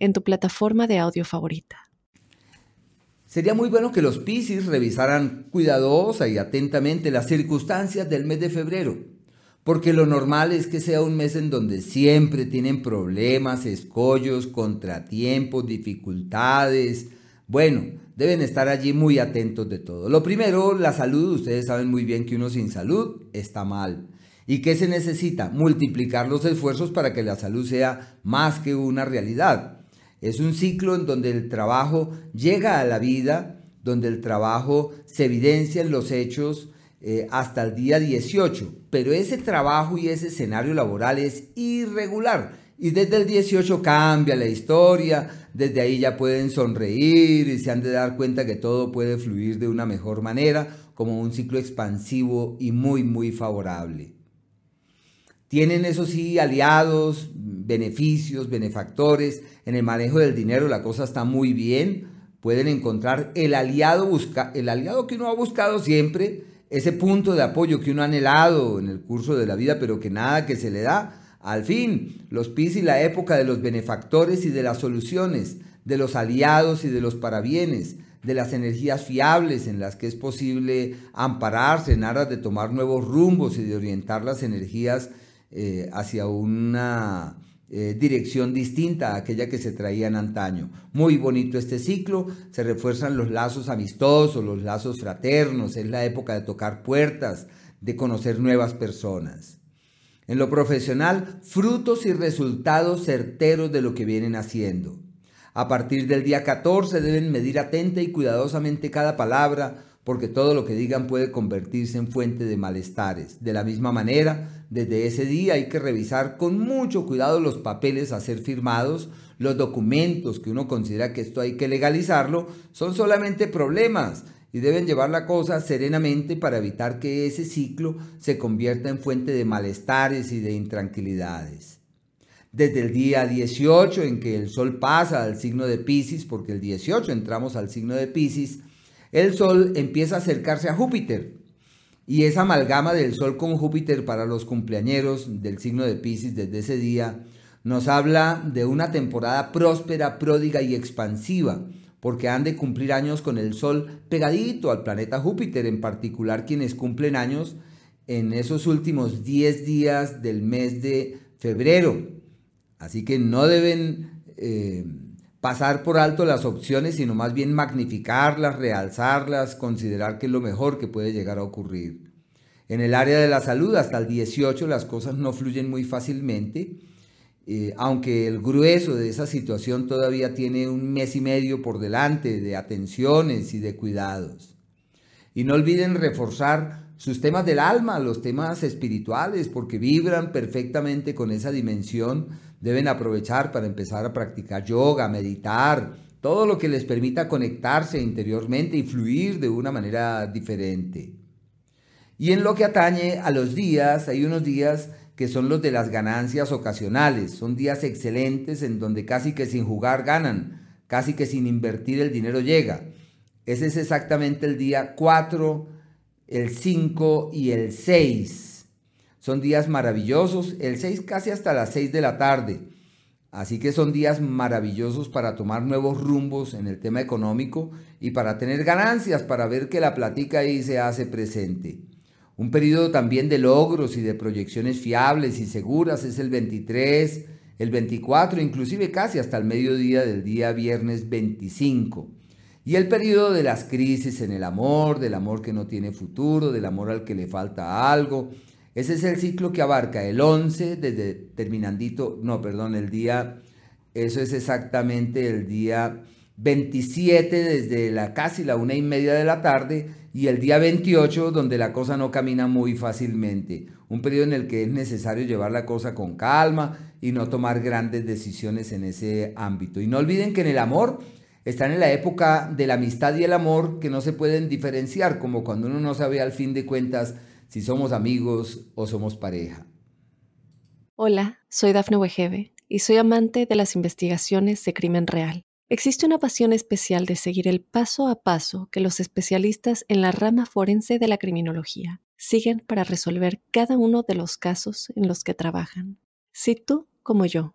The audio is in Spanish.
en tu plataforma de audio favorita. Sería muy bueno que los Piscis revisaran cuidadosa y atentamente las circunstancias del mes de febrero, porque lo normal es que sea un mes en donde siempre tienen problemas, escollos, contratiempos, dificultades. Bueno, deben estar allí muy atentos de todo. Lo primero, la salud. Ustedes saben muy bien que uno sin salud está mal. ¿Y qué se necesita? Multiplicar los esfuerzos para que la salud sea más que una realidad. Es un ciclo en donde el trabajo llega a la vida, donde el trabajo se evidencia en los hechos eh, hasta el día 18. Pero ese trabajo y ese escenario laboral es irregular. Y desde el 18 cambia la historia, desde ahí ya pueden sonreír y se han de dar cuenta que todo puede fluir de una mejor manera, como un ciclo expansivo y muy, muy favorable. Tienen, eso sí, aliados, beneficios, benefactores. En el manejo del dinero la cosa está muy bien. Pueden encontrar el aliado, busca, el aliado que uno ha buscado siempre, ese punto de apoyo que uno ha anhelado en el curso de la vida, pero que nada que se le da. Al fin, los PIS y la época de los benefactores y de las soluciones, de los aliados y de los parabienes, de las energías fiables en las que es posible ampararse en aras de tomar nuevos rumbos y de orientar las energías eh, hacia una eh, dirección distinta a aquella que se traía en antaño. Muy bonito este ciclo, se refuerzan los lazos amistosos, los lazos fraternos, es la época de tocar puertas, de conocer nuevas personas. En lo profesional, frutos y resultados certeros de lo que vienen haciendo. A partir del día 14 deben medir atenta y cuidadosamente cada palabra, porque todo lo que digan puede convertirse en fuente de malestares. De la misma manera, desde ese día hay que revisar con mucho cuidado los papeles a ser firmados, los documentos que uno considera que esto hay que legalizarlo, son solamente problemas y deben llevar la cosa serenamente para evitar que ese ciclo se convierta en fuente de malestares y de intranquilidades. Desde el día 18 en que el Sol pasa al signo de Pisces, porque el 18 entramos al signo de Pisces, el Sol empieza a acercarse a Júpiter. Y esa amalgama del Sol con Júpiter para los cumpleañeros del signo de Pisces desde ese día nos habla de una temporada próspera, pródiga y expansiva, porque han de cumplir años con el Sol pegadito al planeta Júpiter, en particular quienes cumplen años en esos últimos 10 días del mes de febrero. Así que no deben... Eh, pasar por alto las opciones, sino más bien magnificarlas, realzarlas, considerar que es lo mejor que puede llegar a ocurrir. En el área de la salud, hasta el 18 las cosas no fluyen muy fácilmente, eh, aunque el grueso de esa situación todavía tiene un mes y medio por delante de atenciones y de cuidados. Y no olviden reforzar sus temas del alma, los temas espirituales, porque vibran perfectamente con esa dimensión Deben aprovechar para empezar a practicar yoga, meditar, todo lo que les permita conectarse interiormente y fluir de una manera diferente. Y en lo que atañe a los días, hay unos días que son los de las ganancias ocasionales. Son días excelentes en donde casi que sin jugar ganan, casi que sin invertir el dinero llega. Ese es exactamente el día 4, el 5 y el 6. Son días maravillosos, el 6 casi hasta las 6 de la tarde. Así que son días maravillosos para tomar nuevos rumbos en el tema económico y para tener ganancias, para ver que la platica ahí se hace presente. Un periodo también de logros y de proyecciones fiables y seguras es el 23, el 24, inclusive casi hasta el mediodía del día viernes 25. Y el periodo de las crisis en el amor, del amor que no tiene futuro, del amor al que le falta algo, ese es el ciclo que abarca el 11 desde terminandito, no, perdón, el día, eso es exactamente el día 27 desde la casi la una y media de la tarde y el día 28 donde la cosa no camina muy fácilmente. Un periodo en el que es necesario llevar la cosa con calma y no tomar grandes decisiones en ese ámbito. Y no olviden que en el amor Están en la época de la amistad y el amor que no se pueden diferenciar, como cuando uno no sabe al fin de cuentas si somos amigos o somos pareja. Hola, soy Dafne Wegebe y soy amante de las investigaciones de crimen real. Existe una pasión especial de seguir el paso a paso que los especialistas en la rama forense de la criminología siguen para resolver cada uno de los casos en los que trabajan. Si tú, como yo,